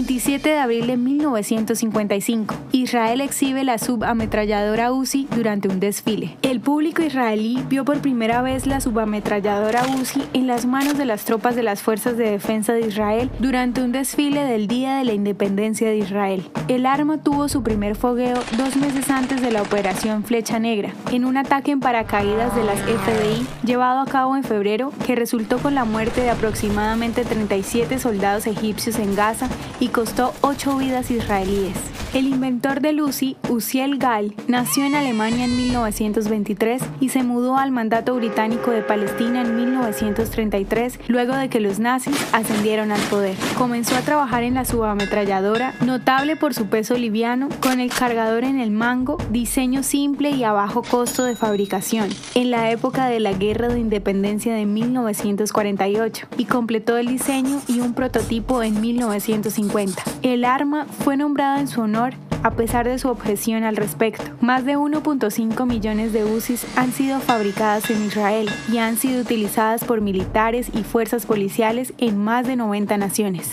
27 de abril de 1955. Israel exhibe la subametralladora Uzi durante un desfile. El público israelí vio por primera vez la subametralladora Uzi en las manos de las tropas de las Fuerzas de Defensa de Israel durante un desfile del Día de la Independencia de Israel. El arma tuvo su primer fogueo dos meses antes de la Operación Flecha Negra, en un ataque en paracaídas de las FDI llevado a cabo en febrero que resultó con la muerte de aproximadamente 37 soldados egipcios en Gaza y costó 8 vidas israelíes. El inventor de Lucy, Uziel Gall, nació en Alemania en 1923 y se mudó al mandato británico de Palestina en 1933 luego de que los nazis ascendieron al poder. Comenzó a trabajar en la subametralladora, notable por su peso liviano, con el cargador en el mango, diseño simple y a bajo costo de fabricación, en la época de la Guerra de Independencia de 1948, y completó el diseño y un prototipo en 1950. El arma fue nombrada en su honor a pesar de su objeción al respecto. Más de 1.5 millones de UCIs han sido fabricadas en Israel y han sido utilizadas por militares y fuerzas policiales en más de 90 naciones.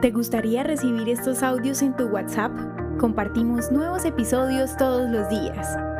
¿Te gustaría recibir estos audios en tu WhatsApp? Compartimos nuevos episodios todos los días.